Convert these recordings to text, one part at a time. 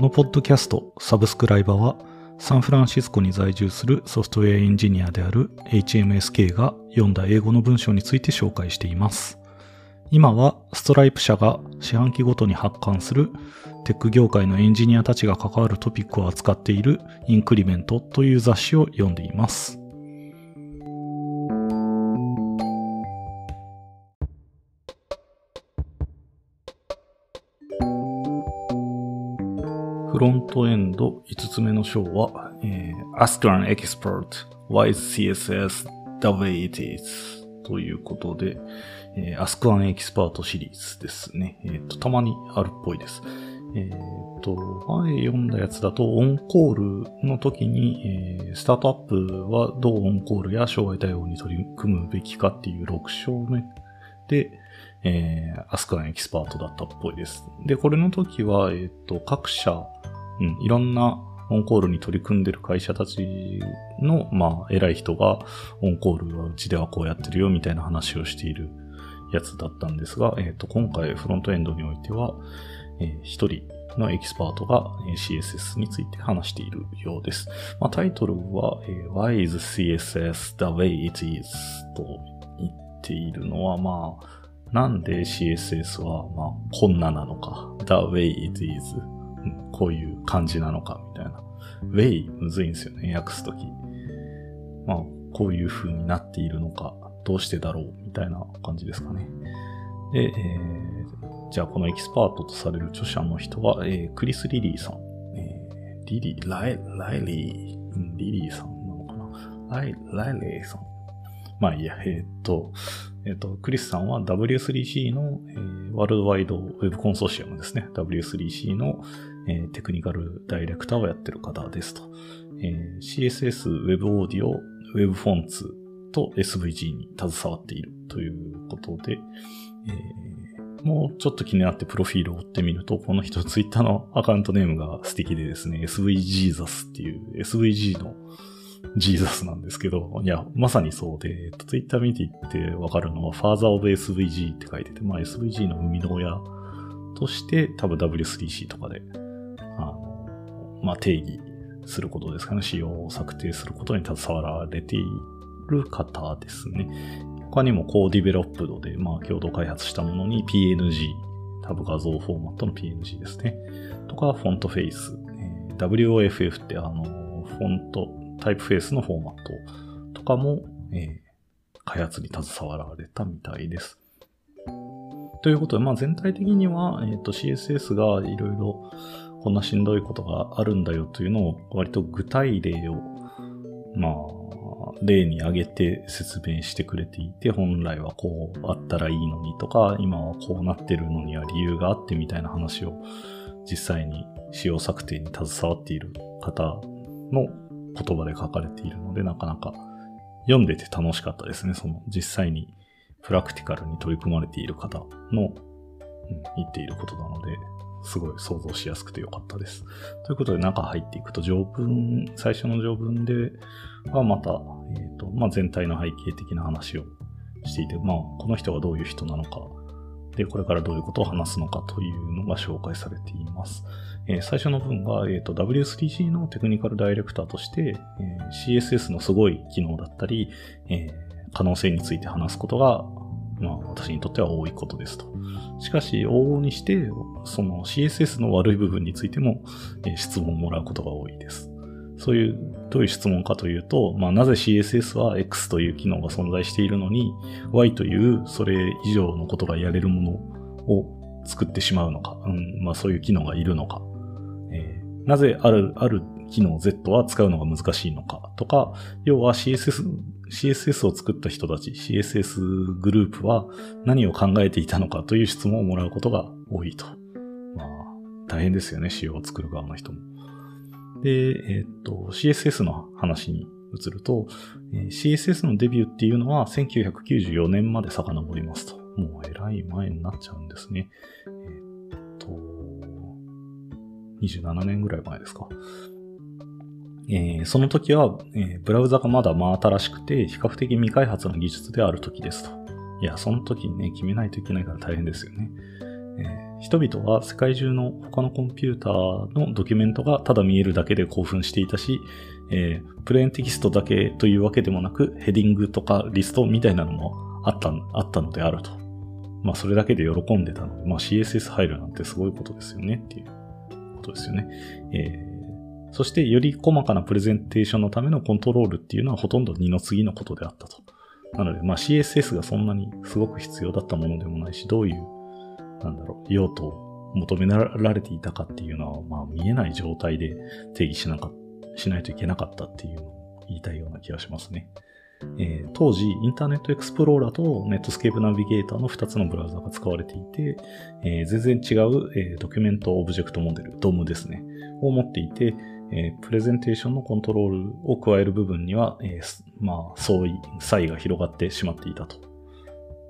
このポッドキャスト、サブスクライバーは、サンフランシスコに在住するソフトウェアエンジニアである HMSK が読んだ英語の文章について紹介しています。今はストライプ社が四半期ごとに発刊するテック業界のエンジニアたちが関わるトピックを扱っているインクリメントという雑誌を読んでいます。フロントエンド5つ目の章は、えー、Ask an Expert Why is CSS the way it is? ということで、えー、Ask an Expert シリーズですね。えっ、ー、と、たまにあるっぽいです。えっ、と、前読んだやつだと、オンコールの時に、えー、スタートアップはどうオンコールや障害対応に取り組むべきかっていう6章目で、えー、アスクアンエキスパートだったっぽいです。で、これの時は、えっ、と、各社、うん、いろんなオンコールに取り組んでる会社たちの、まあ、偉い人が、オンコールはうちではこうやってるよ、みたいな話をしているやつだったんですが、えっ、ー、と、今回フロントエンドにおいては、えー、一人のエキスパートが CSS について話しているようです。まあ、タイトルは、えー、Why is CSS the way it is? と言っているのは、まあ、なんで CSS は、まあ、こんななのか。the way it is. こういう感じなのか、みたいな。way むずいんですよね、訳すとき。まあ、こういう風になっているのか、どうしてだろう、みたいな感じですかね。で、えー、じゃあこのエキスパートとされる著者の人は、えー、クリス・リリーさん。えー、リリー、ライ、ライリー、リリーさんなのかなライ、ライレーさん。まあいいや、えー、っと、えっ、と、クリスさんは W3C の、えー、 World Wide Web Consortium ですね。W3C の、えー、テクニカルダイレクターをやってる方ですと。えー、CSS、ウェブオーディオ、ウェブフォンツと SVG に携わっているということで、えー、もうちょっと気になってプロフィールを追ってみると、この人ツイッターのアカウントネームが素敵でですね、SVGesus っていう SVG のジーザスなんですけど、いや、まさにそうで、えっと、ツイッター見ていってわかるのは、Father of SVG って書いてて、まあ SVG の生みの親として、多分 W3C とかで、あの、まあ定義することですかね、仕様を策定することに携わられている方ですね。他にもコーディベロップドで、まあ共同開発したものに PNG、多分画像フォーマットの PNG ですね。とか、フォントフェイス、えー、WOFF ってあの、フォント、タイプフェイスのフォーマットとかも、えー、開発に携わられたみたいです。ということで、まあ全体的には、え、ー、と CSS がいろいろこんなしんどいことがあるんだよというのを割と具体例を、まあ、例に挙げて説明してくれていて、本来はこうあったらいいのにとか、今はこうなってるのには理由があってみたいな話を実際に使用策定に携わっている方の言葉で書かれているので、なかなか読んでて楽しかったですね。その実際にプラクティカルに取り組まれている方の、うん、言っていることなので、すごい想像しやすくてよかったです。ということで中入っていくと条文、最初の条文ではまた、えっ、ー、と、まあ、全体の背景的な話をしていて、まあ、この人がどういう人なのか、で、これからどういうことを話すのかというのが紹介されています。えー、最初の文が、えーと、W3C のテクニカルダイレクターとして、えー、CSS のすごい機能だったり、えー、可能性について話すことが、まあ、私にとっては多いことですと。しかし、往々にして、その CSS の悪い部分についても、えー、質問をもらうことが多いです。そういう、どういう質問かというと、まあ、なぜ CSS は X という機能が存在しているのに、Y というそれ以上のことがやれるものを作ってしまうのか、うん、まあ、そういう機能がいるのか、えー、なぜある、ある機能 Z は使うのが難しいのかとか、要は CSS、CSS を作った人たち、CSS グループは何を考えていたのかという質問をもらうことが多いと。まあ、大変ですよね、仕様を作る側の人も。で、えっ、と、CSS の話に移ると、えー、CSS のデビューっていうのは1994年まで遡りますと。もうえらい前になっちゃうんですね。えっ、と、27年ぐらい前ですか。えー、その時は、え、ブラウザがまだ真新しくて、比較的未開発の技術である時ですと。いや、その時にね、決めないといけないから大変ですよね。え人々は世界中の他のコンピューターのドキュメントがただ見えるだけで興奮していたし、えープレーンテキストだけというわけでもなく、ヘディングとかリストみたいなのもあった、あったのであると。まあ、それだけで喜んでたので、まあ、CSS 入るなんてすごいことですよねっていうことですよね。えーそして、より細かなプレゼンテーションのためのコントロールっていうのはほとんど二の次のことであったと。なので、まあ、CSS がそんなにすごく必要だったものでもないし、どういう、なんだろう、用途を求められていたかっていうのは、まあ、見えない状態で定義しなかしないといけなかったっていうのを言いたいような気がしますね。えー当時、 Internet Explorer と Netscape Navigator の2つのブラウザが使われていて、えー全然違う、えー Document Object Model、DOM ですね、を持っていて、えプレゼンテーションのコントロールを加える部分には、えまあ、相違、差異が広がってしまっていたと。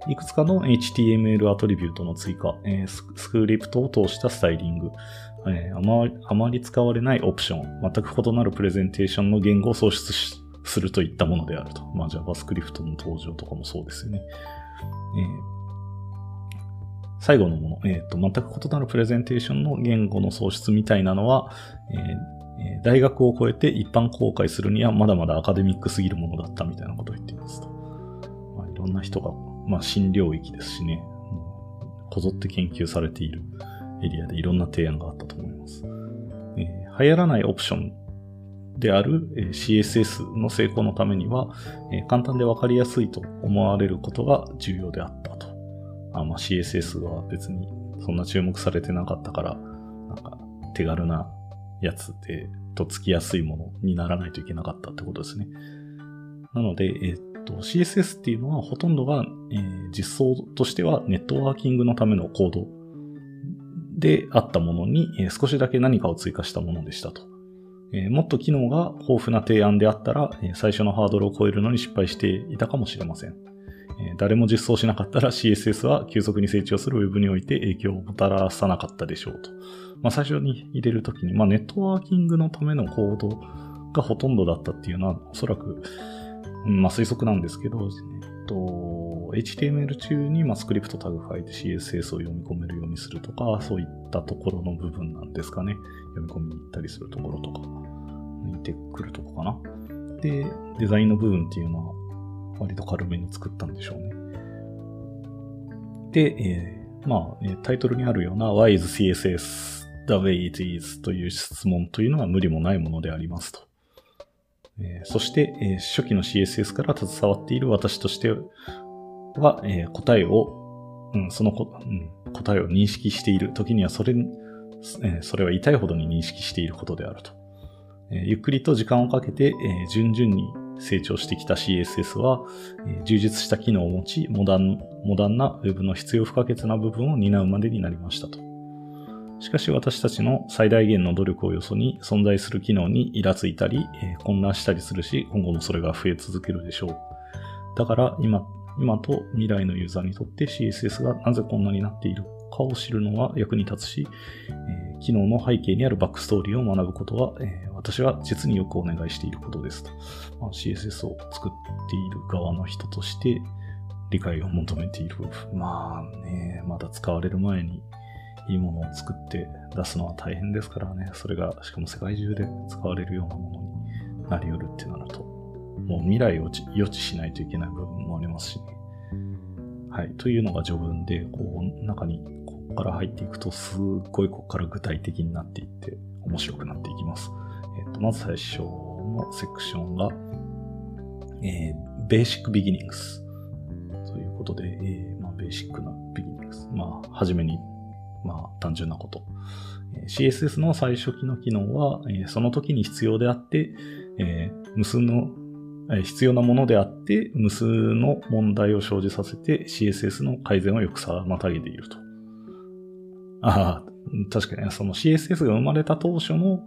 いくつかの HTML attribute の追加、えスクリプトを通したスタイリング、えあまり使われないオプション、全く異なるプレゼンテーションの言語を創出するといったものであると。まあ JavaScript の登場とかもそうですよね。えー最後のもの、えーと、全く異なるプレゼンテーションの言語の創出みたいなのは、えー大学を超えて一般公開するにはまだまだアカデミックすぎるものだったみたいなことを言っていますと。まあ、いろんな人が、まあ、新領域ですしね、こぞって研究されているエリアでいろんな提案があったと思います。えー流行らないオプションである CSS の成功のためには、え簡単でわかりやすいと思われることが重要であったと。あまあ、CSS は別にそんな注目されてなかったから、なんか手軽なやつで、とっつきやすいものにならないといけなかったってことですね。なので、えっと、CSS っていうのはほとんどが、えー実装としてはネットワーキングのためのコードであったものに、えー少しだけ何かを追加したものでしたと。えーもっと機能が豊富な提案であったら、えー最初のハードルを超えるのに失敗していたかもしれません。え誰も実装しなかったら CSS は急速に成長する Web において影響をもたらさなかったでしょうと。まあ、最初に入れるときに、まあ、ネットワーキングのためのコードがほとんどだったっていうのは、おそらく、まあ、推測なんですけど、えっと、HTML 中に、まあ、スクリプトタグ書いて CSS を読み込めるようにするとか、そういったところの部分なんですかね。読み込みに行ったりするところとか、抜いてくるとこかな。で、デザインの部分っていうのは、割と軽めに作ったんでしょうね。で、えーまあ、タイトルにあるような Why is CSS the way it is? という質問というのは無理もないものでありますと。えそして、え初期の CSS から携わっている私としては、え答えを、うん、そのこ、うん、答えを認識している。時にはそれ、えそれは痛いほどに認識していることであると。えゆっくりと時間をかけて、え順々に成長してきた CSS は、え充実した機能を持ち、モダン、モダンな Web の必要不可欠な部分を担うまでになりましたと。しかし私たちの最大限の努力をよそに存在する機能にイラついたり、えー混乱したりするし、今後もそれが増え続けるでしょう。だから今、今と未来のユーザーにとって CSS がなぜこんなになっているかを知るのは役に立つし、えー機能の背景にあるバックストーリーを学ぶことは、えー私は実によくお願いしていることですと。まあ、CSS を作っている側の人として理解を求めている。まあね、まだ使われる前にいいものを作って出すのは大変ですからね。それが、しかも世界中で使われるようなものになり得るってなると、もう未来を予知しないといけない部分もありますしね。はい。というのが序文で、こう、中に、ここから入っていくと、すっごいここから具体的になっていって、面白くなっていきます。えっ、と、まず最初のセクションが、えー、Basic Beginnings ということで、えーまあ、ベーシックな Beginnings。まあ、はじめに、まあ、単純なこと。CSS の最初期の機能は、えその時に必要であって、え無数の、え必要なものであって、無数の問題を生じさせて CSS の改善をよく妨げていると。ああ、確かにね、その CSS が生まれた当初の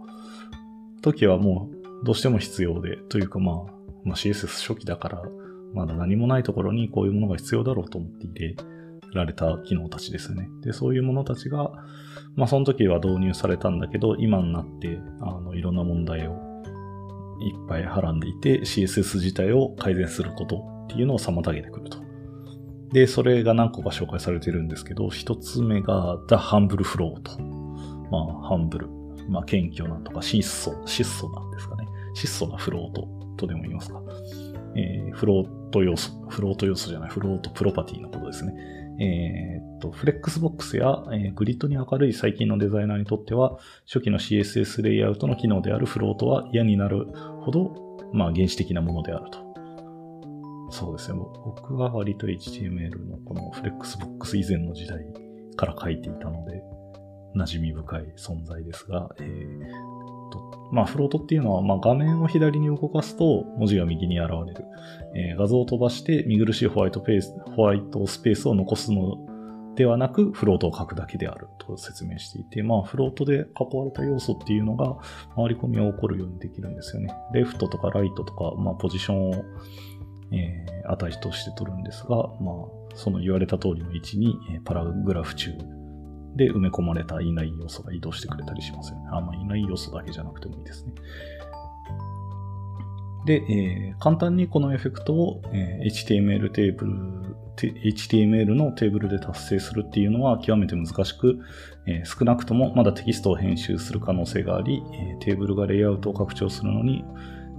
時はもうどうしても必要で、というかまあ、まあ、CSS 初期だから、まだ何もないところにこういうものが必要だろうと思って入られた機能たちですね。で、そういうものたちが、まあその時は導入されたんだけど、今になって、あの、いろんな問題をいっぱいはらんでいて、CSS 自体を改善することっていうのを妨げてくると。で、それが何個か紹介されてるんですけど、一つ目が The Humble Float。まあ、 Humble。まあ、謙虚なとか、質素、質素なんですかね。質素なフロートとでも言いますか。えー、フロート要素、フロート要素じゃない、フロートプロパティのことですね。えー、っと、フレックスボックスや、えー、グリッドに明るい最近のデザイナーにとっては、初期の CSS レイアウトの機能であるフロートは嫌になるほど、まあ、原始的なものであると。そうですね。僕は割と HTML のこのフレックスボックス以前の時代から書いていたので、馴染み深い存在ですが、えー、まあ、フロートっていうのは、まあ、画面を左に動かすと文字が右に現れる。えー、画像を飛ばして見苦しいホワイトペース、ホワイトスペースを残すのではなく、フロートを書くだけであると説明していて、まあ、フロートで囲われた要素っていうのが、回り込みが起こるようにできるんですよね。レフトとかライトとか、まあ、ポジションを、えー、値として取るんですが、まあ、その言われた通りの位置に、え、パラグラフ中で埋め込まれたいない要素が移動してくれたりしますよね。あん、まあ、いない要素だけじゃなくてもいいですね。で、えー、簡単にこのエフェクトを、えー、HTML テーブル、HTML のテーブルで達成するっていうのは極めて難しく、えー、少なくともまだテキストを編集する可能性があり、えテーブルがレイアウトを拡張するのに、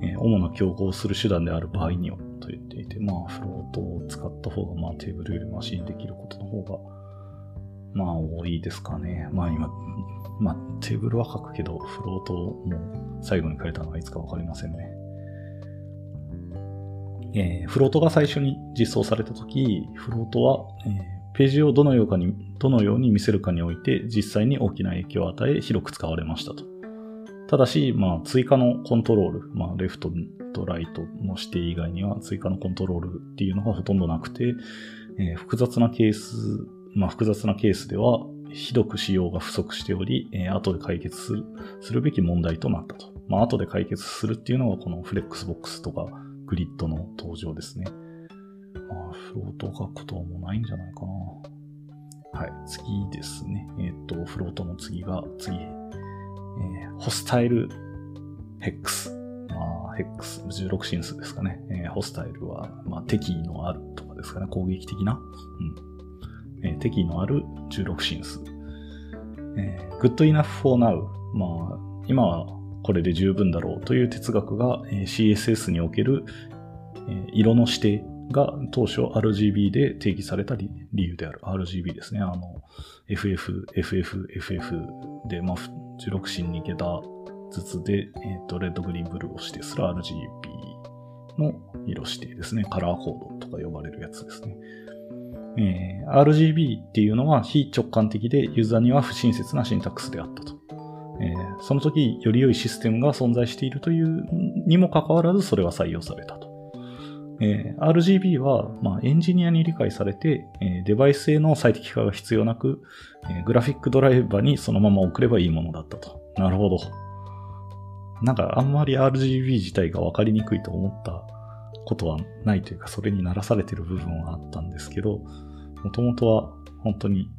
え主な競合する手段である場合にはと言っていて、まあ、フロートを使った方が、まあ、テーブルよりマシンできることの方が、まあ、多いですかね。まあ、今、まあ、テーブルは書くけど、フロートも最後に書いたのはいつかわかりませんね。えー、フロートが最初に実装されたとき、フロートは、えー、ページをどのようにどのように見せるかにおいて実際に大きな影響を与え広く使われましたと。ただし、まあ、追加のコントロール、まあ、レフトとライトの指定以外には追加のコントロールっていうのがほとんどなくて、えー、複雑なケース、まあ、複雑なケースでは、ひどく仕様が不足しており、えー、後で解決するするべき問題となったと。まあ、後で解決するっていうのがこのフレックスボックスとかグリッドの登場ですね。まあ、フロートを書くことはもうないんじゃないかな。はい、次ですね。えっ、と、フロートの次が、次、えー、ホスタイルヘックス。まあ、ヘックス、16進数ですかね。えー、ホスタイルは、まあ、敵意のあるとかですかね。攻撃的な。うん。えー、敵意のある16進数。えー、good enough for now。まあ、今はこれで十分だろうという哲学が、えー、CSS における、えー、色の指定が当初 RGB で定義された理由である。RGB ですね。あの、FF、FF、FF で、まあ、16進2桁ずつで、えっ、と、レッド、グリーン、ブルーを指定する RGB の色指定ですね。カラーコードとか呼ばれるやつですね。えー、RGB っていうのは非直感的でユーザーには不親切なシンタックスであったと。えー、その時より良いシステムが存在しているというにもかかわらずそれは採用されたと。えー、RGB は、まあ、エンジニアに理解されて、えー、デバイスへの最適化が必要なく、えー、グラフィックドライバーにそのまま送ればいいものだったと。なるほど。なんかあんまり RGB 自体が分かりにくいと思ったことはないというか、それにならされてる部分はあったんですけど、もともとは本当に、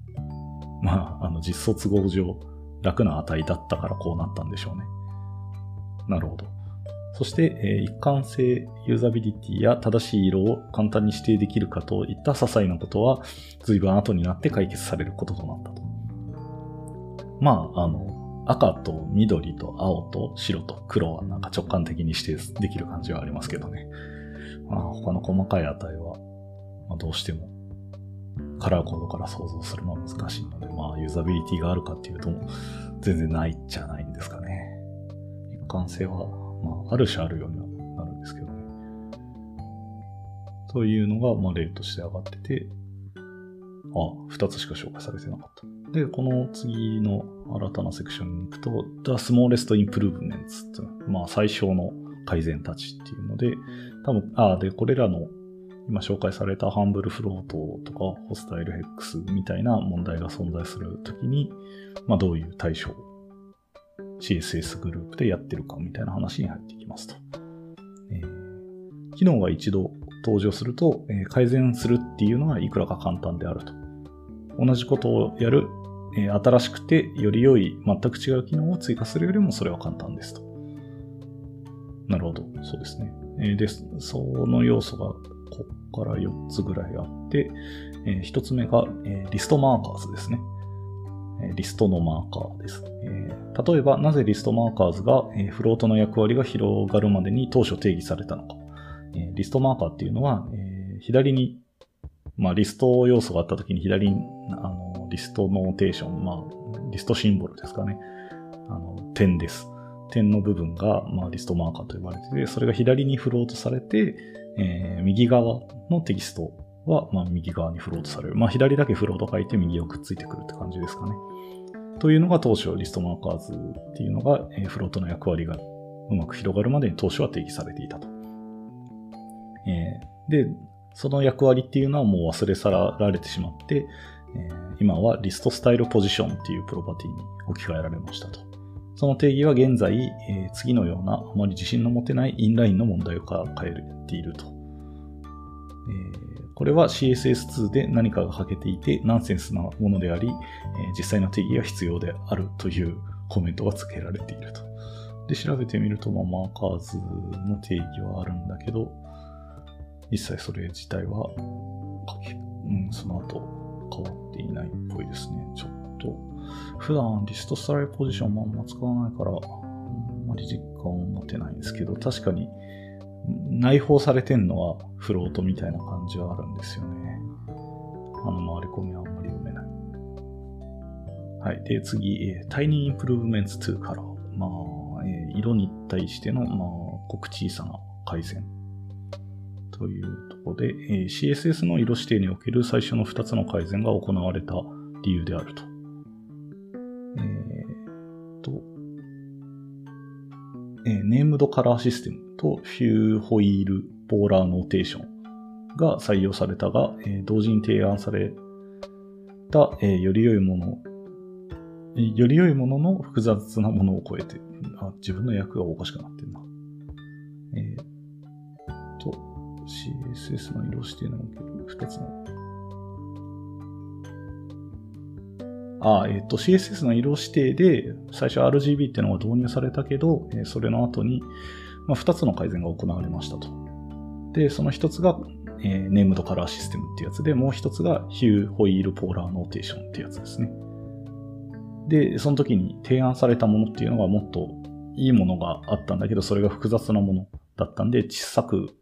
まあ、あの実装都合上楽な値だったからこうなったんでしょうね。なるほど。そして、え一貫性、ユーザビリティや正しい色を簡単に指定できるかといった些細なことは、随分後になって解決されることとなったと。まあ、あの、赤と緑と青と白と黒はなんか直感的に指定できる感じはありますけどね。まあ、他の細かい値は、まあ、どうしてもカラーコードから想像するのは難しいので、まあ、ユーザビリティがあるかっていうと、全然ないじゃないんですかね。一貫性はまあ、ある種あるようにはなるんですけどね。というのが、まあ、例として上がってて、あ、二つしか紹介されてなかった。で、この次の新たなセクションに行くと、The Smallest Improvements ってまあ、最小の改善たちっていうので、多分、あ、で、これらの今紹介されたハンブルフロートとかホスタイルヘックスみたいな問題が存在するときに、まあ、どういう対処 CSS グループでやってるかみたいな話に入ってきますと。えー、機能が一度登場すると、えー、改善するっていうのはいくらか簡単であると。同じことをやる、えー、新しくてより良い全く違う機能を追加するよりもそれは簡単ですと。なるほど。そうですね。えー、で、その要素がこっから4つぐらいあって、え1つ目が、えリストマーカーズですね。リストのマーカーです。え例えば、なぜリストマーカーズが、えフロートの役割が広がるまでに当初定義されたのか。えリストマーカーっていうのは、え左に、まあ、リスト要素があった時に左に、あの、リストノーテーション、まあ、リストシンボルですかね。あの、点です。点の部分が、まあ、リストマーカーと呼ばれてて、それが左にフロートされて、えー右側のテキストは、まあ、右側にフロートされる。まあ、左だけフロート書いて右をくっついてくるって感じですかね。というのが当初リストマーカーズっていうのが、えーフロートの役割がうまく広がるまでに当初は定義されていたと。えーで、その役割っていうのはもう忘れ去られてしまって、えー今はリストスタイルポジションっていうプロパティに置き換えられましたと。その定義は現在、えー次のようなあまり自信の持てないインラインの問題を抱えていると。えーこれは CSS2 で何かが欠けていてナンセンスなものであり、えー実際の定義が必要であるというコメントが付けられていると。で、調べてみると、まあ、マーカーズの定義はあるんだけど、一切それ自体は書き、うん、その後変わっていないっぽいですね。ちょっと、普段リストスタイポジションもあんま使わないから、あんまり実感を持てないんですけど、確かに内包されてんのはフロートみたいな感じはあるんですよね。あの回り込みはあんまり読めない。はい。で、次、えー Tiny Improvements to Color。まあ、えー色に対しての、まあ、ごく小さな改善。というところで、えー CSS の色指定における最初の2つの改善が行われた理由であると。と、えーネームドカラーシステムとフューホイールポーラーノーテーションが採用されたが、えー同時に提案された、えーより良いもの、えーより良いものの複雑なものを超えて、あ、自分の役がおかしくなってるな。えーっと、CSS の色指定のおける二つの。あ、えーと、CSS の色指定で、最初 RGB っていうのが導入されたけど、えーそれの後に、まあ、二つの改善が行われましたと。で、その一つが、えーネームドカラーシステムってやつで、もう一つがヒューホイールポーラーノーテーションってやつですね。で、その時に提案されたものっていうのがもっといいものがあったんだけど、それが複雑なものだったんで、小さく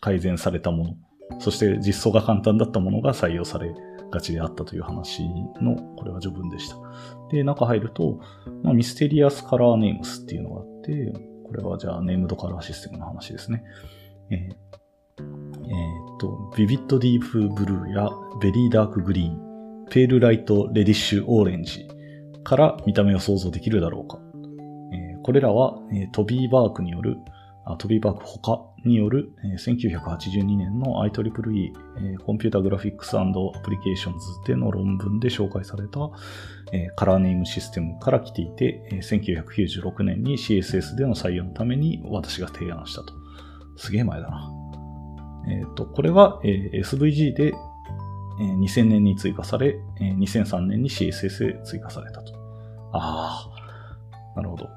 改善されたもの、そして実装が簡単だったものが採用されがちであったという話の、これは序文でした。で、中入ると、まあ、ミステリアスカラーネームスっていうのがあって、これはじゃあネームドカラーシステムの話ですね。えーえーっと、ビビッドディープブルーやVery Dark Green、Pale Light Reddish Orange から見た目を想像できるだろうか。えーこれらは、えートビーバークによる、トビーバーク他による、1982年の IEEE、えー Computer Graphics Applications での論文で紹介された、 Color Name System から来ていて、1996年に CSS での採用のために私が提案したと。すげえ前だな。えっ、と、これは、SVG で、2000年に追加され、2003年に CSS で追加されたと。ああ、なるほど。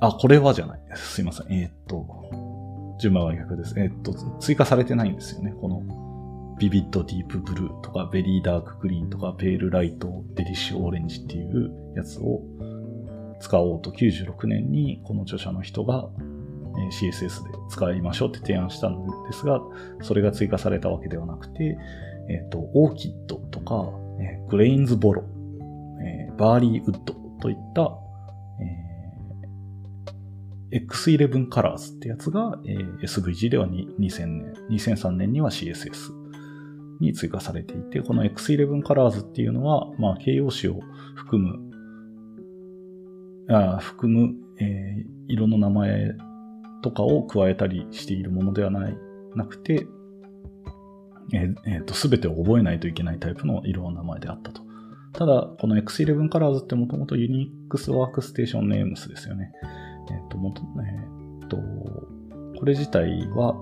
あ、これはじゃない。すいません。えーっと、順番は逆です。えーっと、追加されてないんですよね。この、ビビッドディープブルーとか、ベリーダークグリーンとか、ペールライト、デリッシュオレンジっていうやつを使おうと96年にこの著者の人がえー CSS で使いましょうって提案したんですが、それが追加されたわけではなくて、えっ、と、オーキッドとか、えーグレインズボロ、えーバーリーウッドといった、X11 カラーズってやつが、えー SVG では2000年、2003年には CSS に追加されていて、この X11 カラーズっていうのは、まあ、形容詞を含む、あ含む、えー色の名前とかを加えたりしているものではない、なくて、えーえーと、すべてを覚えないといけないタイプの色の名前であったと。ただ、この X11 カラーズってもともと Unix Workstation Names ですよね。えっ、と、もと、えっ、と、これ自体は、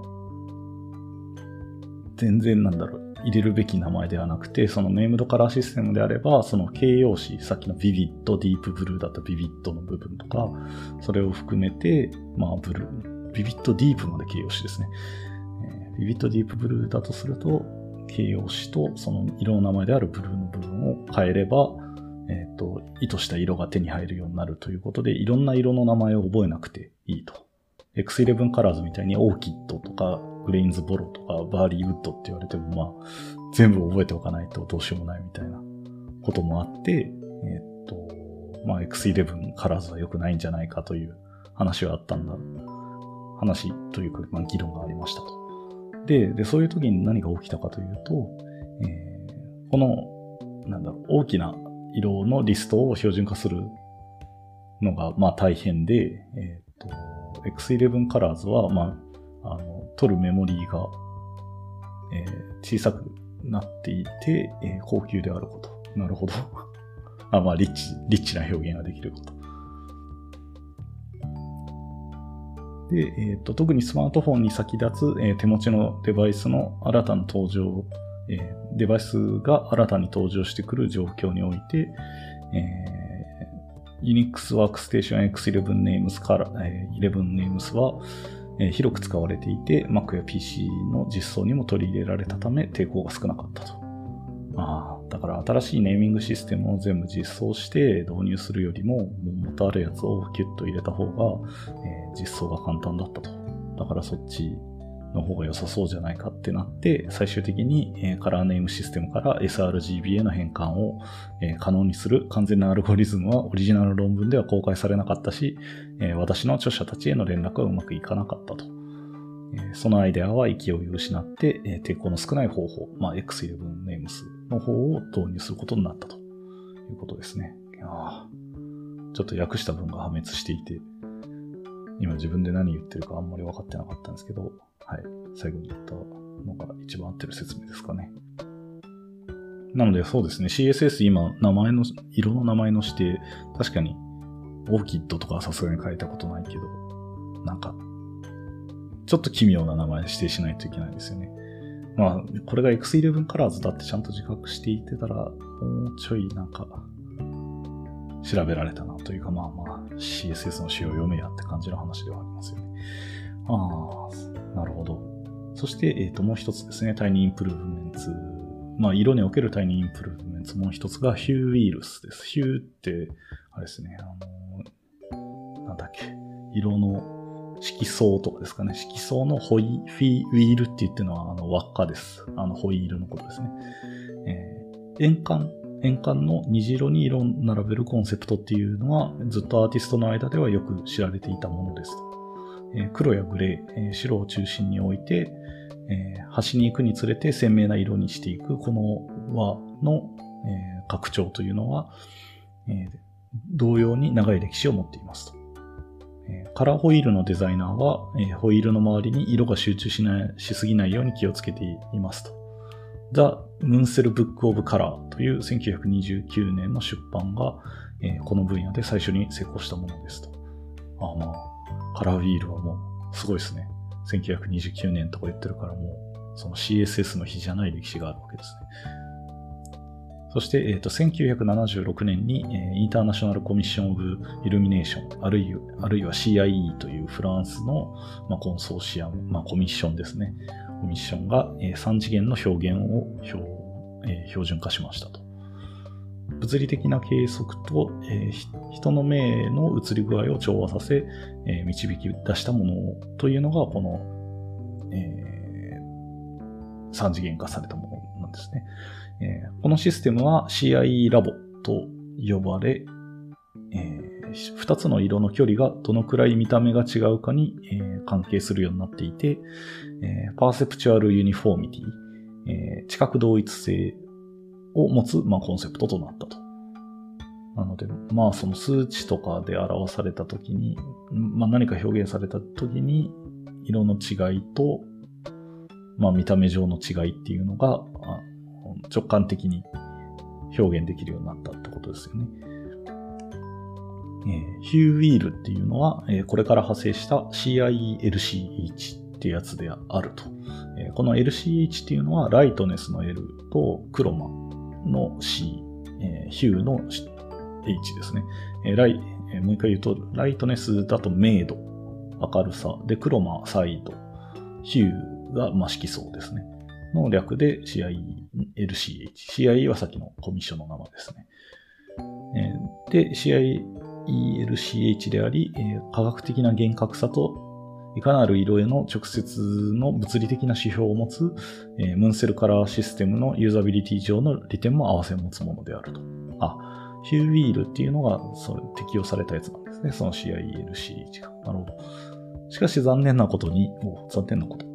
全然なんだろう、入れるべき名前ではなくて、そのネームドカラーシステムであれば、その形容詞、さっきのビビッド、ディープブルーだったビビッドの部分とか、それを含めて、まあ、ブルー、ビビッドディープまで形容詞ですね。えービビットディープブルーだとすると、形容詞とその色の名前であるブルーの部分を変えれば、えっ、ー、と、意図した色が手に入るようになるということで、いろんな色の名前を覚えなくていいと。X11 カラーズみたいにオーキッドとか、グレインズボロとか、バーリーウッドって言われても、まあ、全部覚えておかないとどうしようもないみたいなこともあって、えっ、ー、と、まあ、X11 カラーズは良くないんじゃないかという話はあったんだ。話というか、まあ、議論がありましたと。で、で、そういう時に何が起きたかというと、えー、この、なんだろう、大きな色のリストを標準化するのが、まあ大変で、えっ、ー、と、X11 カラーズは、まあ、あの、取るメモリーが、えー、小さくなっていて、えー、高級であること。なるほど。あ、まあ、リッチ、リッチな表現ができること。で、えーと、特にスマートフォンに先立つ、えー、手持ちのデバイスの新たな登場、えー、デバイスが新たに登場してくる状況において、えー、Unix Workstation X11 Names から、えー、11 Names は、えー、広く使われていて、Mac や PC の実装にも取り入れられたため抵抗が少なかったと。あ、だから新しいネーミングシステムを全部実装して導入するよりも、も元あるやつをキュッと入れた方が、えー、実装が簡単だったと。だからそっちの方が良さそうじゃないかってなって、最終的に、え、カラーネームシステムから sRGB への変換を、え、可能にする完全なアルゴリズムはオリジナル論文では公開されなかったし、え、私の著者たちへの連絡はうまくいかなかったと。そのアイデアは勢いを失って、抵抗の少ない方法、まあ、X11 Names の方を導入することになったということですね。あちょっと訳した文が破滅していて、今自分で何言ってるかあんまり分かってなかったんですけど、はい。最後に言ったのが一番合ってる説明ですかね。なのでそうですね、CSS 今、名前の、色の名前の指定、確かに、オーキッドとかはさすがに変えたことないけど、なんか、ちょっと奇妙な名前指定しないといけないですよね。まあ、これが X11 カラーズだってちゃんと自覚していてたら、もうちょいなんか、調べられたなというか、まあまあ、CSS の仕様読めやって感じの話ではありますよね。ああ、なるほど。そして、えっ、ー、と、もう一つですね、タイニーインプルーブメンツ。まあ、色におけるタイニーインプルーブメンツ。もう一つがヒューウィールスです。ヒューって、あれですね、あの、なんだっけ、色の色相とかですかね。色相のホイフィウィールって言ってるのは、あの、輪っかです。あの、ホイールのことですね。えー、円環、円環の虹色に色を並べるコンセプトっていうのは、ずっとアーティストの間ではよく知られていたものです。黒やグレー、白を中心に置いて、端に行くにつれて鮮明な色にしていく、この輪の、拡張というのは、同様に長い歴史を持っていますと。カラーホイールのデザイナーは、ホイールの周りに色が集中しないしすぎないように気をつけていますと。The Munsell Book of Color という1929年の出版が、この分野で最初に成功したものですと。あまあ、カラーウィールはもうすごいですね。1929年とか言ってるからもう、その CSS の日じゃない歴史があるわけですね。そして、えーと、1976年に、えー、インターナショナルコミッション・オブ・イルミネーション、あるいはあるいは CIE というフランスの、まあ、コンソーシアム、まあ、コミッションですね。コミッションが、えー、3次元の表現を表,、え、標準化しましたと。物理的な計測と、えー、人の目の映り具合を調和させ、えー、導き出したものというのが、この、えー、3次元化されたものなんですね。えー、このシステムは CIE ラボと呼ばれ、えー、2つの色の距離がどのくらい見た目が違うかに、えー、関係するようになっていて、えー、パーセプチュアルユニフォーミティ、えー、知覚同一性を持つ、まあ、コンセプトとなったと。なので、まあその数値とかで表されたときに、まあ何か表現されたときに、色の違いと、まあ見た目上の違いっていうのが、直感的に表現できるようになったってことですよね。えー、ヒューウィールっていうのは、えー、これから派生した CIELCH ってやつであると。えー、この LCH っていうのはライトネスの L とクロマの C、えー、ヒューの H ですね。えーライえー、もう一回言うと、ライトネスだと明度、明るさ、で、クロマ、サイド、ヒューが、まあ、色相ですね。の略で CIE、LCH。CIE はさっきのコミッションの名前ですね。えー、で、CIELCH であり、えー、科学的な厳格さといかなる色への直接の物理的な指標を持つ、えー、ムンセルカラーシステムのユーザビリティ上の利点も合わせ持つものであると。あ、ヒューウィールっていうのがそれ適用されたやつなんですね。その CILCH が。なるほど。しかし残念なことに、お残念なこと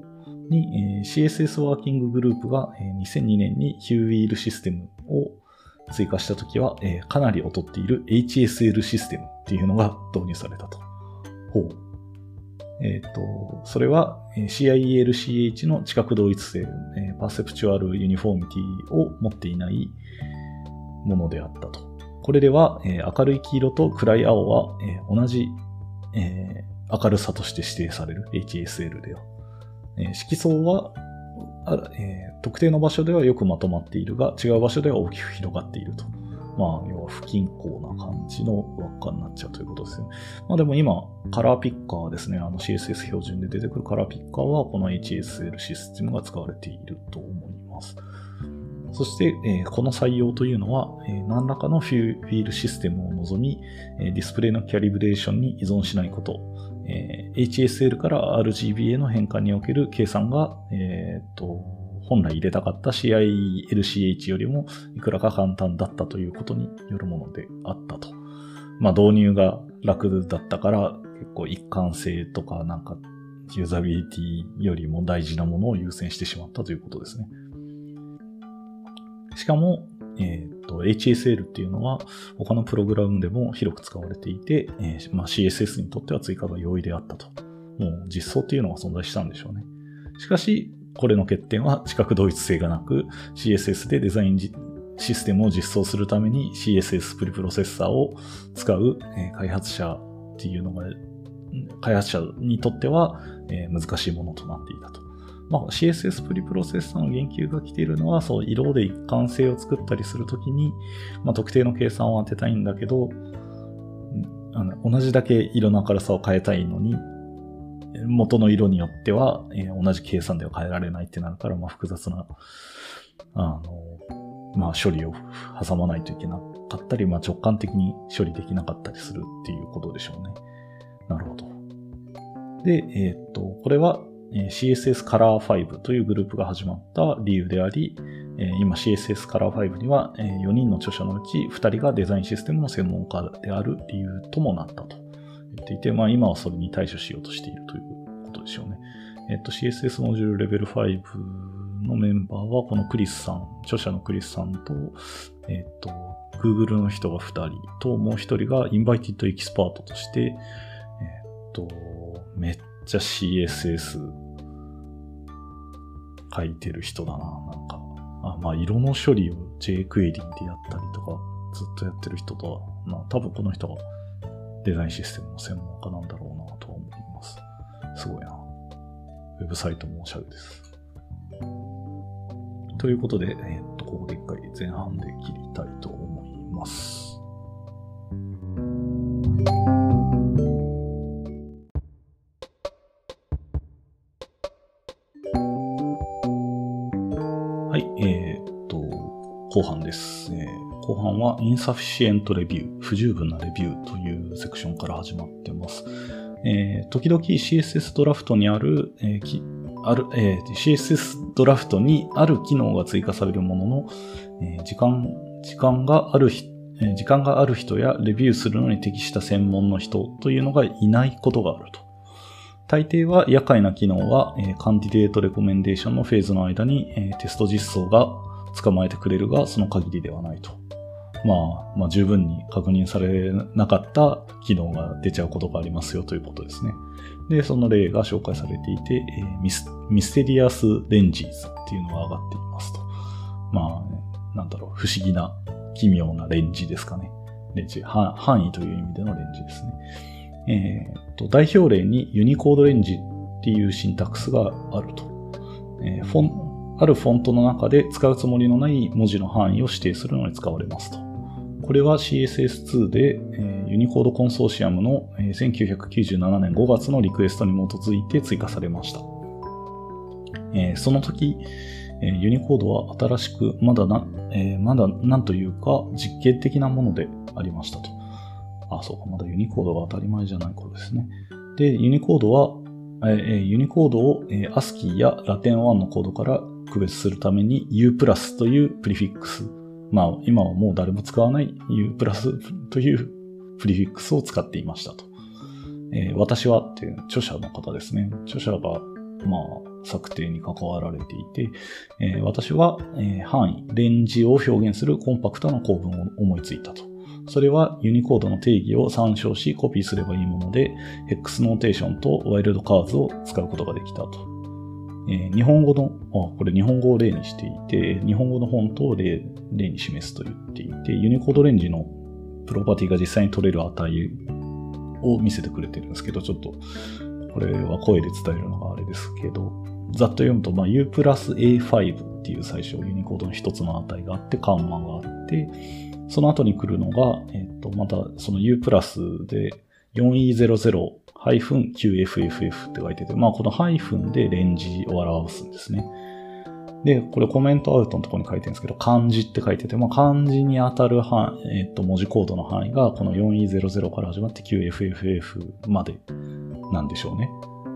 に、えー、CSS ワーキンググループが、えー、2002年にヒューウィールシステムを追加したときは、えー、かなり劣っている HSL システムっていうのが導入されたと。ほう。えっ、ー、と、それは CIELCH の知覚同一性、えー、パーセプチュアルユニフォーミティを持っていないものであったと。これでは、えー、明るい黄色と暗い青は、えー、同じ、えー、明るさとして指定される HSL では。えー、色相はあ、えー、特定の場所ではよくまとまっているが、違う場所では大きく広がっていると。まあ、要は不均衡な感じの輪っかになっちゃうということですね。まあでも今、カラーピッカーですね。あの CSS 標準で出てくるカラーピッカーは、この HSL システムが使われていると思います。そして、え、この採用というのは、え、何らかのフィールシステムを望み、え、ディスプレイのキャリブレーションに依存しないこと、え HSL から RGB への変換における計算が、えっと、本来入れたかった CILCH よりもいくらか簡単だったということによるものであったと。まあ導入が楽だったから結構一貫性とかなんかユーザビリティよりも大事なものを優先してしまったということですね。しかも、えっ、ー、と、HSL っていうのは他のプログラムでも広く使われていて、えー、まあ、CSS にとっては追加が容易であったと。もう実装っていうのが存在したんでしょうね。しかし、これの欠点は視覚同一性がなく、CSS でデザインシステムを実装するために CSS プリプロセッサーを使う、え開発者っていうのが、開発者にとっては、え難しいものとなっていたと。まあ、CSS プリプロセッサーの言及が来ているのは、そう、色で一貫性を作ったりするときに、まあ、特定の計算を当てたいんだけど、あの同じだけ色の明るさを変えたいのに、元の色によっては、えー、同じ計算では変えられないってなるから、まあ、複雑な、あの、まあ、処理を挟まないといけなかったり、まあ、直感的に処理できなかったりするっていうことでしょうね。なるほど。で、えー、っと、これは CSS Color 5というグループが始まった理由であり、今 CSS Color 5には4人の著者のうち2人がデザインシステムの専門家である理由ともなったと。っていて、まあ今はそれに対処しようとしているということでしょうね。えっと、CSS モジュールレベル5のメンバーは、このクリスさん、著者のクリスさんと、えっと、Google の人が2人と、もう1人が Invited Expert として、えっと、めっちゃ CSS 書いてる人だな、なんか。あまあ、色の処理を jQuery でやったりとか、ずっとやってる人とは、まあ、多分この人がデザインシステムの専門家なんだろうなと思います。すごいな。ウェブサイトもおしゃれです。ということで、えー、っと、ここで一回前半で切りたいと思います。はい、えー、っと、後半です。えー後半は Insufficient Review 不十分なレビューというセクションから始まってます。えー、時々 CSS ドラフトにある、えー、ある、えー、CSS ドラフトにある機能が追加されるものの、えー、時間、時間がある時間がある人やレビューするのに適した専門の人というのがいないことがあると。大抵は厄介な機能は、え、カンディデートレコメンデーションのフェーズの間に、え、テスト実装が捕まえてくれるが、その限りではないと。まあ、まあ、十分に確認されなかった機能が出ちゃうことがありますよということですね。で、その例が紹介されていて、えー、ミスミステリアスレンジーズっていうのが上がっていますと。まあ、ね、なんだろう、不思議な、奇妙なレンジですかね。レンジ、範囲という意味でのレンジですね。えー、と、代表例にユニコードレンジっていうシンタックスがあると。えー、フォンあるフォントの中で使うつもりのない文字の範囲を指定するのに使われますと。これは CSS2 で、えー、ユニコードコンソーシアムの、えー、1997年5月のリクエストに基づいて追加されました。えーその時、えーユニコードは新しく、まだな、えーまだなんというか実験的なものでありましたと。あ、そうか、まだユニコードが当たり前じゃない頃ですね。で、ユニコードは、えーユニコードを、えー ASCII やラテン1のコードから区別するために U プラスというプリフィックス。まあ、今はもう誰も使わない U プラスというプリフィックスを使っていましたと。えー私はっていう著者の方ですね。著者が、まあ、策定に関わられていて、えー私は、えー範囲、レンジを表現するコンパクトな構文を思いついたと。それは Unicode の定義を参照しコピーすればいいもので、X ノーテーションとワイルドカーズを使うことができたと。えー日本語の、あ、これ日本語を例にしていて、日本語のフォントを例例に示すと言っていて、 Unicode Range のプロパティが実際に取れる値を見せてくれてるんですけど、ちょっと、これは声で伝えるのがあれですけど、ざっと読むと、まあ、U プラス A5 っていう最初 Unicode の一つの値があって、カンマがあって、その後に来るのが、えっ、と、またその U プラスで 4e00 4E00-9FFF って書いてて、まあこのハイフンでレンジを表すんですね。で、これコメントアウトのところに書いてるんですけど、漢字って書いてて、まあ漢字に当たる範囲、えっ、と、文字コードの範囲がこの 4E00 から始まって 9FFF までなんでしょうね。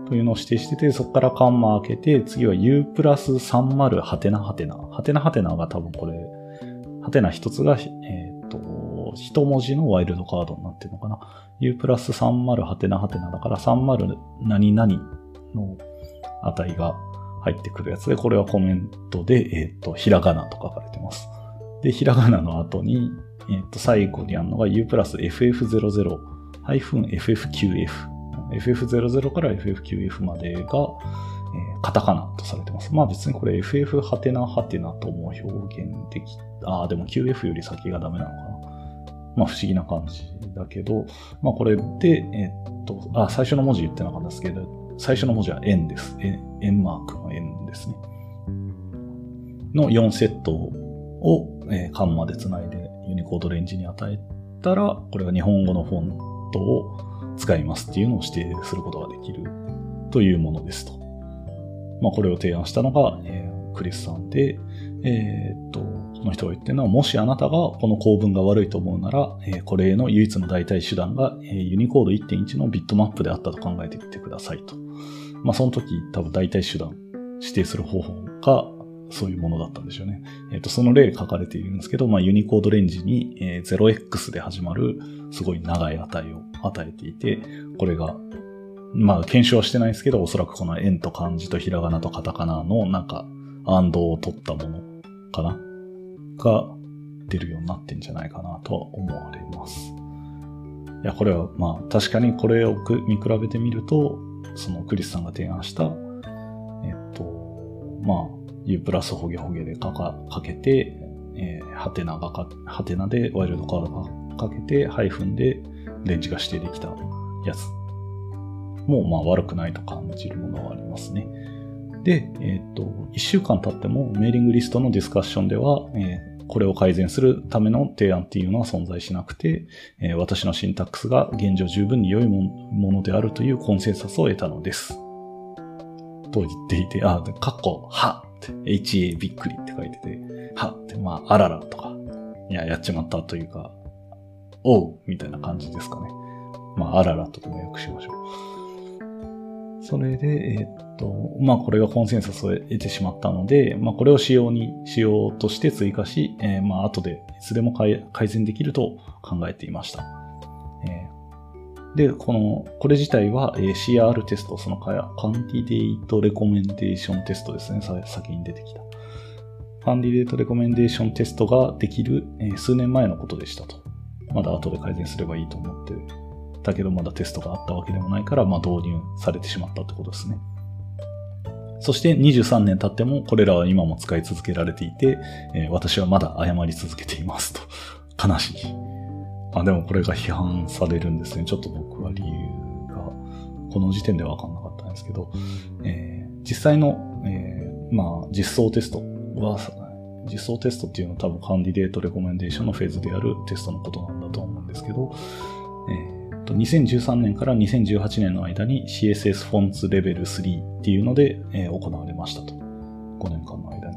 というのを指定してて、そこからカンマ開けて、次は U プラス30ハテナハテナ。ハテナハテナが多分これ、ハテナ一つが、えっ、と、一文字のワイルドカードになってるのかな。U プラス30ハテナハテナだから30何々の値が入ってくるやつで、これはコメントで、えっ、と、ひらがなと書かれてます。で、ひらがなの後に、えっ、と、最後にあるのが U プラス FF00-FF9F。FF00 から FF9F までが、えーカタカナとされてます。まあ別にこれ FF ハテナハテナとも表現でき、ああ、でも 9F より先がダメなのかな。まあ不思議な感じだけど、まあこれで、えっと、あ、最初の文字言ってなかったですけど、最初の文字は円です。円マークの円ですね。の4セットを、えーカンマで繋いでユニコードレンジに与えたら、これが日本語のフォントを使いますっていうのを指定することができるというものですと。まあこれを提案したのが、えークリスさんで、えーっと、の人が言ってるのは、もしあなたがこの構文が悪いと思うなら、えーこれへの唯一の代替手段が、えーユニコード1.1のビットマップであったと考えてみてくださいと。まあその時多分代替手段指定する方法がそういうものだったんでしょうね。えっ、と、その例書かれているんですけど、まあユニコードレンジに、えー 0x で始まるすごい長い値を与えていて、これがまあ、検証はしてないですけど、おそらくこの円と漢字とひらがなとカタカナのなんか、アンドを取ったものかなが出るようになってんじゃないかなとは思われます。いや、これはまあ、確かにこれを見比べてみると、そのクリスさんが提案した、えっと、まあ、U プラスホゲホゲでかかかけて、えー、ハテナがか、ハテナでワイルドカードがかけて、ハイフンでレンジが指定できたやつもまあ悪くないと感じるものはありますね。で、えっ、と、1週間経ってもメーリングリストのディスカッションでは、えーこれを改善するための提案っていうのは存在しなくて、え私のシンタックスが現状十分に良いものであるというコンセンサスを得たのです。と言っていて、あ、でカッコ、はって、ha びっくりって書いてて、はって、まあ、あららとか、いや、やっちまったというか、おうみたいな感じですかね。まあ、あららとでも訳しましょう。それで、えーっと、まあ、これがコンセンサスを得てしまったので、まあ、これを仕様に、仕様として追加し、えーまあ、後でいつでも改善できると考えていました。えーで、この、これ自体は、えー CR テスト、そのカカンディデイトレコメンデーションテストですね、先に出てきた。カンディデートレコメンデーションテストができる、えー数年前のことでしたと。まだ後で改善すればいいと思ってだけどまだテストがあったわけでもないから、まあ導入されてしまったってことですね。そして23年経ってもこれらは今も使い続けられていて、えー私はまだ謝り続けていますと。悲しい。あ、でもこれが批判されるんですね。ちょっと僕は理由が、この時点では分かんなかったんですけど、えー実際の、えーまあ、実装テストは、実装テストっていうのは多分カンディデートレコメンデーションのフェーズであるテストのことなんだと思うんですけど、え2013年から2018年の間に CSS フォンツレベル3っていうので、えー行われましたと。5年間の間に、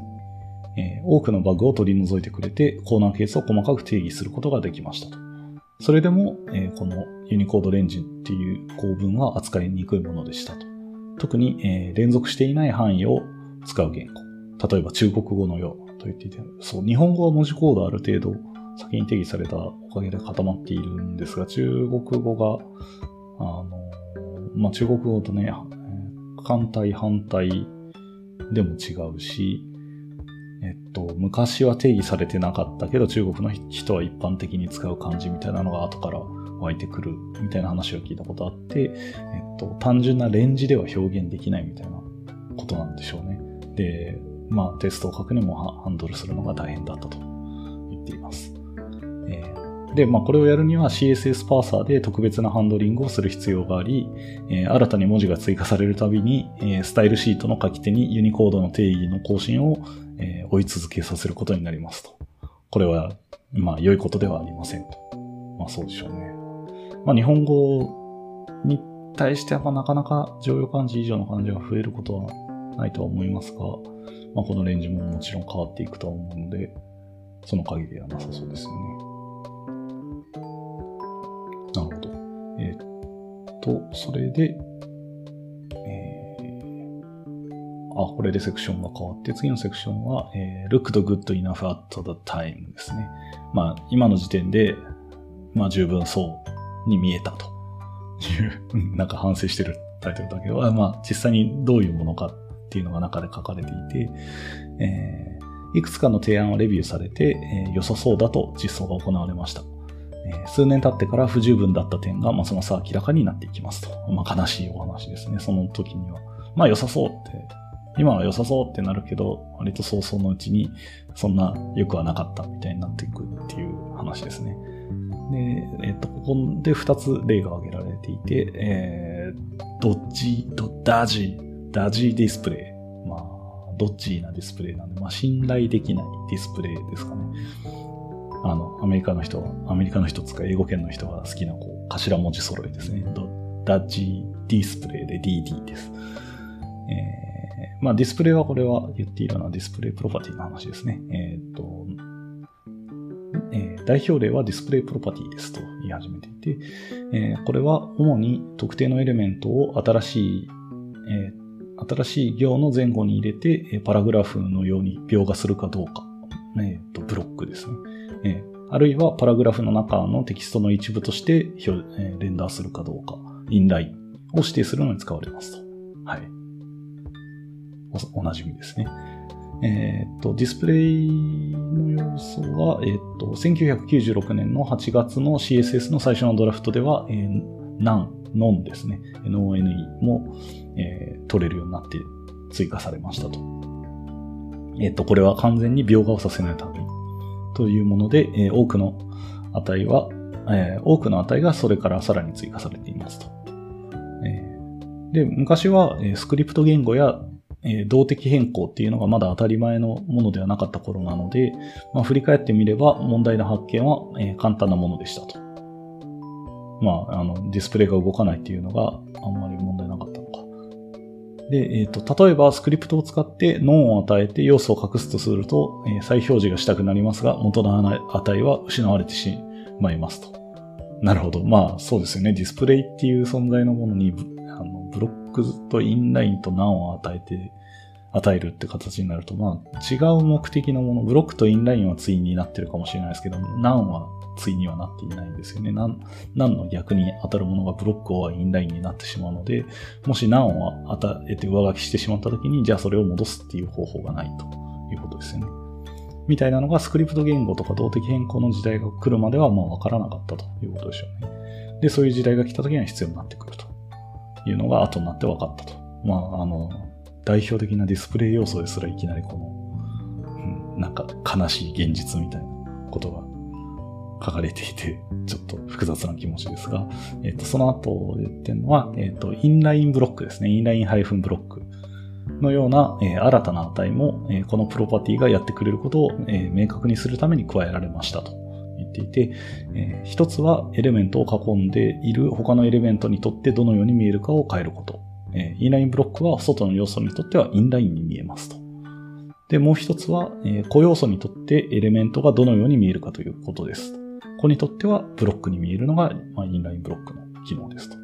えー、多くのバグを取り除いてくれて、コーナーケースを細かく定義することができましたと。それでも、えー、このユニコードレンジっていう構文は扱いにくいものでしたと。特に、え、連続していない範囲を使う言語。例えば中国語のようと言っていて、そう、日本語は文字コードある程度先に定義されたおかげで固まっているんですが、中国語が、あの、まあ、中国語とね、反対反対でも違うし、えっと、昔は定義されてなかったけど、中国の人は一般的に使う漢字みたいなのが後から湧いてくるみたいな話を聞いたことあって、えっと、単純なレンジでは表現できないみたいなことなんでしょうね。で、まあ、テストを書くにもハンドルするのが大変だったと言っています。えー、で、まあ、これをやるには CSS パーサーで特別なハンドリングをする必要があり、えー、新たに文字が追加されるたびに、えー、スタイルシートの書き手にユニコードの定義の更新を、え追い続けさせることになりますと。これは、まあ、良いことではありませんと。まあ、そうでしょうね。まあ、日本語に対しては、なかなか常用漢字以上の漢字が増えることはないとは思いますが、まあ、このレンジももちろん変わっていくとは思うので、その限りはなさそうですよね。え、っと、それで、えー、あ、これでセクションが変わって、次のセクションは、えー、looked good enough at the time ですね。まあ、今の時点で、まあ、十分そうに見えたという、なんか反省してるタイトルだけど、まあ、実際にどういうものかっていうのが中で書かれていて、えー、いくつかの提案をレビューされて、えー、良さそうだと実装が行われました。数年経ってから不十分だった点がますます明らかになっていきますと。まあ、悲しいお話ですね、その時には。まあ良さそうって、今は良さそうってなるけど、割と早々のうちにそんな良くはなかったみたいになっていくっていう話ですね。で、えっ、と、ここで2つ例が挙げられていて、えー、ドッジ、ドッダジダジディスプレイ。まあ、どっちなディスプレイなんで、まあ、信頼できないディスプレイですかね。あの、アメリカの人は、アメリカの人つか英語圏の人が好きな、こう、頭文字揃いですね。ダッジディスプレイで DD です。えー、まあ、ディスプレイはこれは言っているのはディスプレイプロパティの話ですね。えっ、ー、と、えー、代表例はディスプレイプロパティですと言い始めていて、えー、これは主に特定のエレメントを新しい、えー新しい行の前後に入れて、パラグラフのように描画するかどうか。えっ、と、ブロックですね。えあるいはパラグラフの中のテキストの一部として表、えレンダーするかどうか、インラインを指定するのに使われますと。はい。お、おなじみですね。えっ、と、ディスプレイの要素は、えっ、と、1996年の8月の CSS の最初のドラフトでは、えー、none ノンですね。NONE も、えー、取れるようになって追加されましたと。えっ、と、これは完全に描画をさせないたというもので、えー、多くの値は、えー、多くの値がそれからさらに追加されていますと。えー、で、昔は、え、スクリプト言語や、え、動的変更っていうのがまだ当たり前のものではなかった頃なので、まあ、振り返ってみれば問題の発見は、え、簡単なものでしたと。まあ、あの、ディスプレイが動かないっていうのがあんまり問題なかった。で、えっ、ー、と、例えばスクリプトを使ってノンを与えて要素を隠すとすると、えー、再表示がしたくなりますが、元の値は失われてしまいますと。なるほど。まあ、そうですよね。ディスプレイっていう存在のものに、あのブロックとインラインとナンを与えて、与えるって形になると、まあ、違う目的のもの、ブロックとインラインは対になってるかもしれないですけど、ナンは対にはなっていないんですよね。何の逆に当たるものがブロックはインラインになってしまうので、もし何を与えて上書きしてしまった時に、じゃあそれを戻すっていう方法がないということですよね。みたいなのがスクリプト言語とか動的変更の時代が来るまではまあわからなかったということでしょうね。で、そういう時代が来た時には必要になってくるというのが後になって分かったと。まあ、あの、代表的なディスプレイ要素ですらいきなりこの、うん、なんか悲しい現実みたいなことが書かれていて、ちょっと複雑な気持ちですが、えっ、ー、と、その後言ってるのは、えっ、ー、と、 inline block ですね。 inline ハイフン blockのような、えー、新たな値も、えこのプロパティがやってくれることを、え明確にするために加えられましたと言っていて、え一つはエレメントを囲んでいる他のエレメントにとってどのように見えるかを変えること。えインラインブロックは外の要素にとってはインラインに見えますと。で、もう一つは、えー、個要素にとってエレメントがどのように見えるかということです。こにとってはブロックに見えるのが、ま、インラインブロックの機能ですと。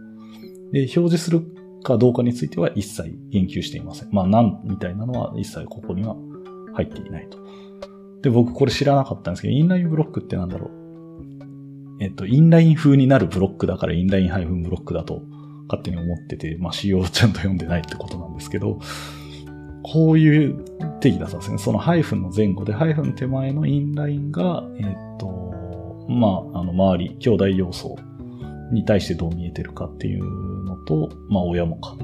で、表示するかどうかについては一切言及していません。まあ、なんみたいなのは一切ここには入っていないと。で、僕これ知らなかったんですけど、 inline block ってなんだろう。えっと、 inline 風になるブロックだから inline ハイフン block だと勝手に思ってて、まあ、仕様をちゃんと読んでないってことなんですけど、こういう定義だったんですね。そのハイフンの前後で、ハイフン手前の inline が、えっと、まあ、あの、周り、兄弟要素に対してどう見えてるかっていうのと、まあ、親もか。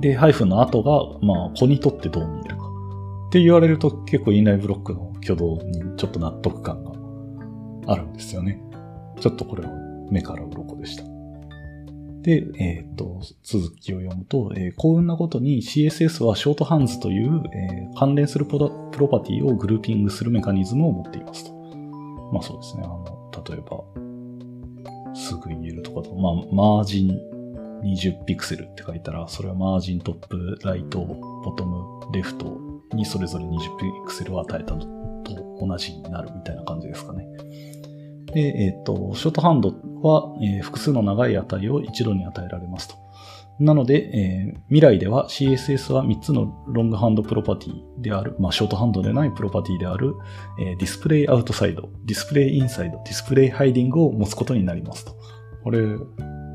で、ハイフンの後が、まあ、子にとってどう見えるか。って言われると結構インラインブロックの挙動にちょっと納得感があるんですよね。ちょっとこれは目から鱗でした。で、えっ、と、続きを読むと、えー、幸運なことに CSS はショートハンズという、えー、関連するプロパティをグルーピングするメカニズムを持っていますと。まあそうですね。あの、例えば、すぐ言えるとかと、まあ、マージン20ピクセルって書いたら、それはマージントップ、ライト、ボトム、レフトにそれぞれ20ピクセルを与えたのと同じになるみたいな感じですかね。で、えっ、ー、と、ショートハンドは、えー、複数の長い値を一度に与えられますと。なので、えー、未来では CSS は3つのロングハンドプロパティである、まあ、ショートハンドでないプロパティである、えー、 display outside、display inside、display hiding を持つことになりますと。これ、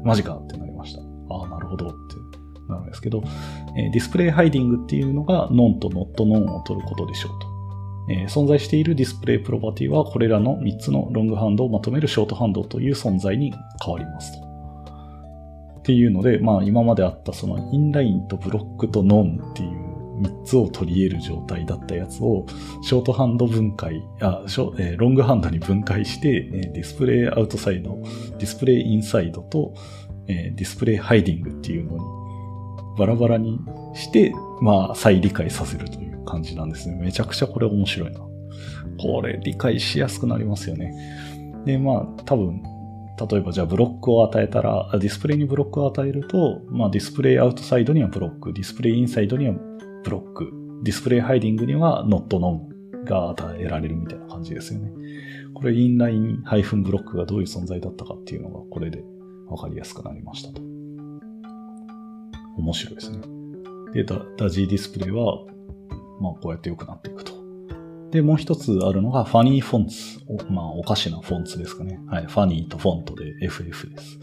マジかってなりました。ああ、なるほどってなるんですけど、えー、 display hiding っていうのが none と not none を取ることでしょうと。えー、存在しているディスプレイプロパティはこれらの3つの longhand をまとめる shorthand という存在に変わりますと。っていうので、まあ今まであったその inline と block と none っていう3つを取り得る状態だったやつを、 shorthand 分解、あ、ショえ、 longhand に分解して、え、 display outside、display inside と、え、 display hiding っていうのにバラバラにして、まあ再理解させるという感じなんですね。めちゃくちゃこれ面白いな。これ理解しやすくなりますよね。で、まあ多分例えばじゃあ block を与えたら、ディスプレイに block を与えると、まあ display outside には block、display inside にはblock、display hiding には not none が与えられるみたいな感じですよね。これ inline ハイフン block がどういう存在だったかっていうのがこれでわかりやすくなりましたと。面白いですね。で、 Dodgy Display は、まあこうやって良くなっていくと。で、もう一つあるのが Funny Fonts。おまあ、おかしな Fonts ですかね。はい。 Funny と Font で FF です。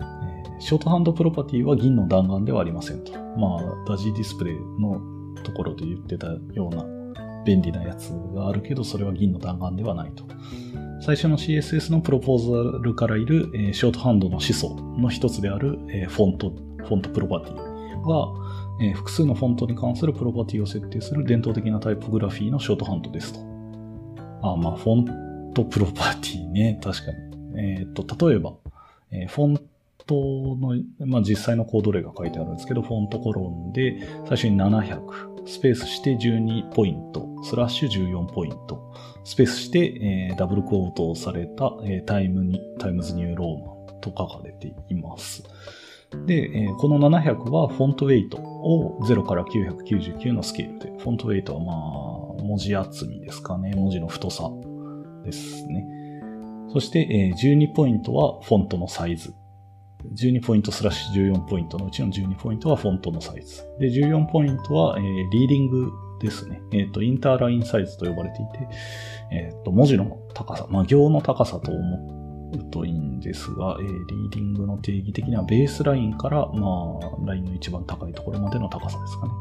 えー、 shorthand プロパティは銀の弾丸ではありませんと。まあ、 Dodgy Displayのところで言ってたような便利なやつがあるけど、それは銀の弾丸ではないと。最初の CSS のプロポーザルからいる、えー、ショートハンドの始祖の一つである、えー、フォント、フォントプロパティは、えー、複数のフォントに関するプロパティを設定する伝統的なタイポグラフィーのショートハンドですと。あ、まあ、フォントプロパティね、確かに。えっ、と、例えば、え、フォントの、まあ、実際のコード例が書いてあるんですけど、 font コロンで、最初に700、スペースして12ポイント、スラッシュ14ポイント、スペースして、えー、ダブルクォートをされた、えー、タイムに、 Times New Roman と書かれています。で、えー、この700は font weight を0から999のスケールで、 font weight はまあ、文字厚みですかね、文字の太さですね。そして、えー、12ポイントはフォントのサイズ。12ポイントスラッシュ14ポイントのうちの12ポイントはフォントのサイズ。で、14ポイントは、えー、リーディングですね。えっ、ー、と、インターラインサイズと呼ばれていて、えっ、ー、と、文字の高さ、まあ、行の高さと思うといいんですが、えー、リーディングの定義的にはベースラインから、まあ、ラインの一番高いところまでの高さですかね。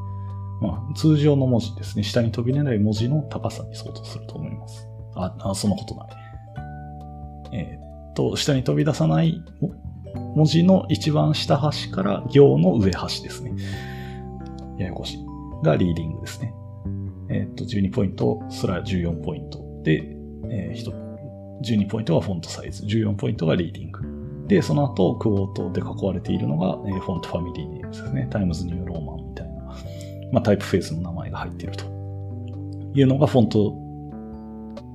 まあ、通常の文字ですね。下に飛び出ない文字の高さに相当すると思います。あ、あそんなことない。えー、っと、下に飛び出さない文字の一番下端から行の上端ですね。ややこしい。がリーディングですね。えー、っと、12ポイントスラ14ポイントで、えー、12ポイントがフォントサイズ、14ポイントがリーディング。で、その後、クォートで囲われているのが、え、フォントファミリーネームですね。 Times New Roman みたいな、まあ、タイプフェーズの名前が入っているというのがフォント、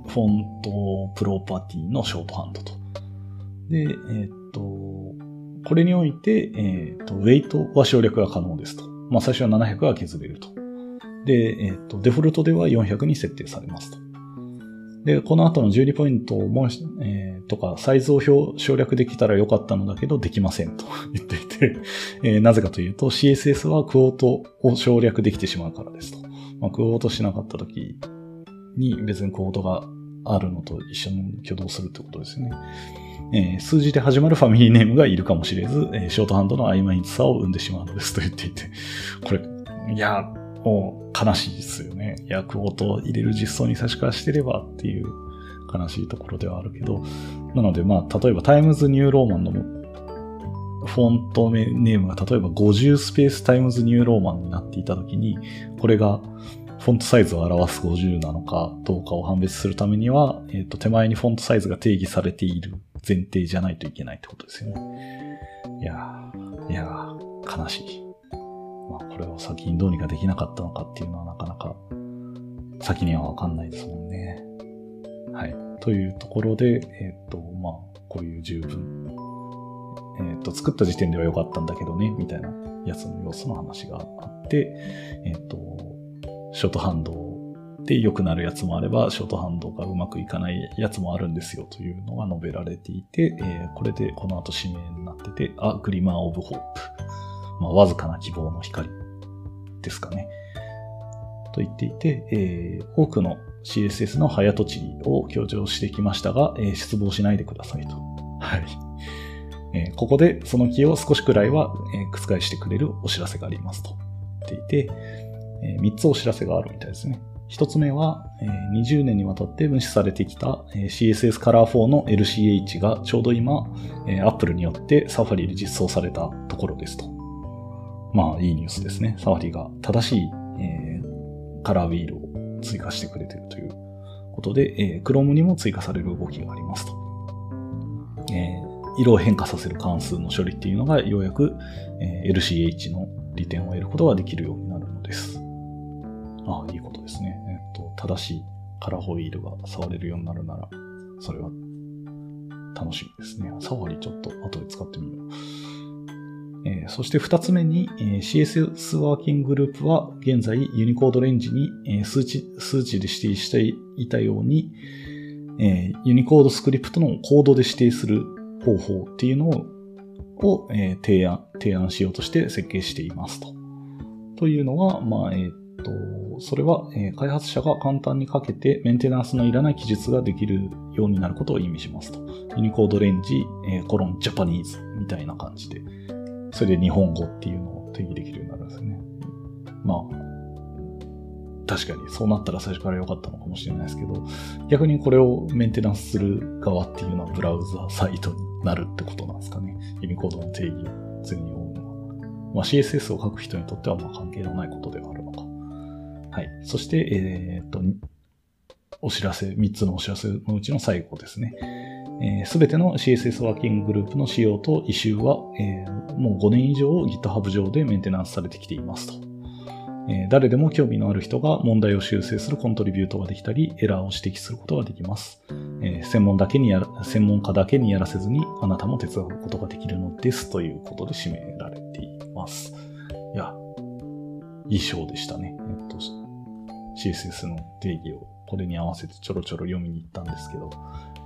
フォントプロパティのショートハンドと。で、えー、っと、これにおいて、えー、っと、ウェイトは省略が可能ですと。まあ、最初は700が削れるとで、えっ、と、デフォルトでは400に設定されますと。で、この後の12ポイントも、えー、とか、サイズを省略できたらよかったのだけど、できませんと 言っていて、えー、なぜかというと、CSS はクオートを省略できてしまうからですと。まあ、クオートしなかった時に別にコードがあるのと一緒に挙動するってことですよね。えー、数字で始まるファミリーネームがいるかもしれず、えー、ショートハンドの曖昧さを生んでしまうのですと言っていて、これ、いや、もう悲しいですよね。役音を入れる実装に差し替わしてればっていう悲しいところではあるけど、なのでまあ、例えば Times New Romanのフォントネームが例えば50スペース Times New Roman になっていたときに、これがフォントサイズを表す50なのかどうかを判別するためには、えっ、ー、と、手前にフォントサイズが定義されている前提じゃないといけないってことですよね。いやー、いやー、悲しい。まあ、これを先にどうにかできなかったのかっていうのはなかなか先にはわかんないですもんね。はい。というところで、えっ、ー、と、まあ、こういう十分、えっ、ー、と、作った時点では良かったんだけどね、みたいなやつの様子の話があって、えっ、ー、と、ショートハンドで良くなるやつもあれば、ショートハンドがうまくいかないやつもあるんですよというのが述べられていて、え、これでこの後指名になってて、あ、グリマーオブホープ。まあ、わずかな希望の光ですかね。と言っていて、えー、多くの CSS の早とちりを強調してきましたが、えー、失望しないでくださいと。はい。えー、ここでその気を少しくらいは、えー、覆してくれるお知らせがありますと言っていて、えー、3つお知らせがあるみたいですね。1つ目は、えー、20年にわたって無視されてきた、えー、CSS カラー4の LCH がちょうど今、えー、Apple によってサファリで実装されたところですと。まあ、いいニュースですね。サファリが正しい、えー、カラーウィールを追加してくれてるということで、えー、Chrome にも追加される動きがありますと。えー、色を変化させる関数の処理っていうのがようやく、えー、LCH の利点を得ることができるようになるのです。ああ、いいことですね。えっと、正しいカラーホイールが触れるようになるなら、それは楽しみですね。サファリちょっと後で使ってみよう。えー、そして二つ目に、えー、CSS ワーキンググループは現在ユニコードレンジに、えー、数値、数値で指定していたように、え、ユニコードスクリプトのコードで指定する方法っていうのを、をえ、提案、提案しようとして設計していますと。というのは、まあ、えっ、と、それは、え、開発者が簡単にかけてメンテナンスのいらない記述ができるようになることを意味しますと。ユニコードレンジ、え、コロンジャパニーズみたいな感じで。それで日本語っていうのを定義できるようになるんですね。まあ、確かにそうなったら最初から良かったのかもしれないですけど、逆にこれをメンテナンスする側っていうのはブラウザサイトになるってことなんですかね。ユニコードの定義を次に追うのは。まあ、CSS を書く人にとってはまあ関係のないことではあるのか。はい。そして、えー、っと、お知らせ、3つのお知らせのうちの最後ですね。す、え、べ、ての CSS ワーキンググループの仕様と異臭は、えー、もう5年以上 GitHub 上でメンテナンスされてきていますと。えー、誰でも興味のある人が問題を修正するコントリビュートができたり、エラーを指摘することができます。えー、専門だけにや、専門家だけにやらせずに、あなたも手伝うことができるのですということで締められています。いや、いい章でしたね。えっと、CSS の定義をこれに合わせてちょろちょろ読みに行ったんですけど、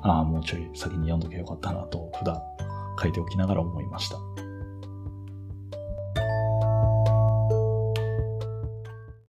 ああ、もうちょい先に読んどけばよかったなと普段書いておきながら思いました。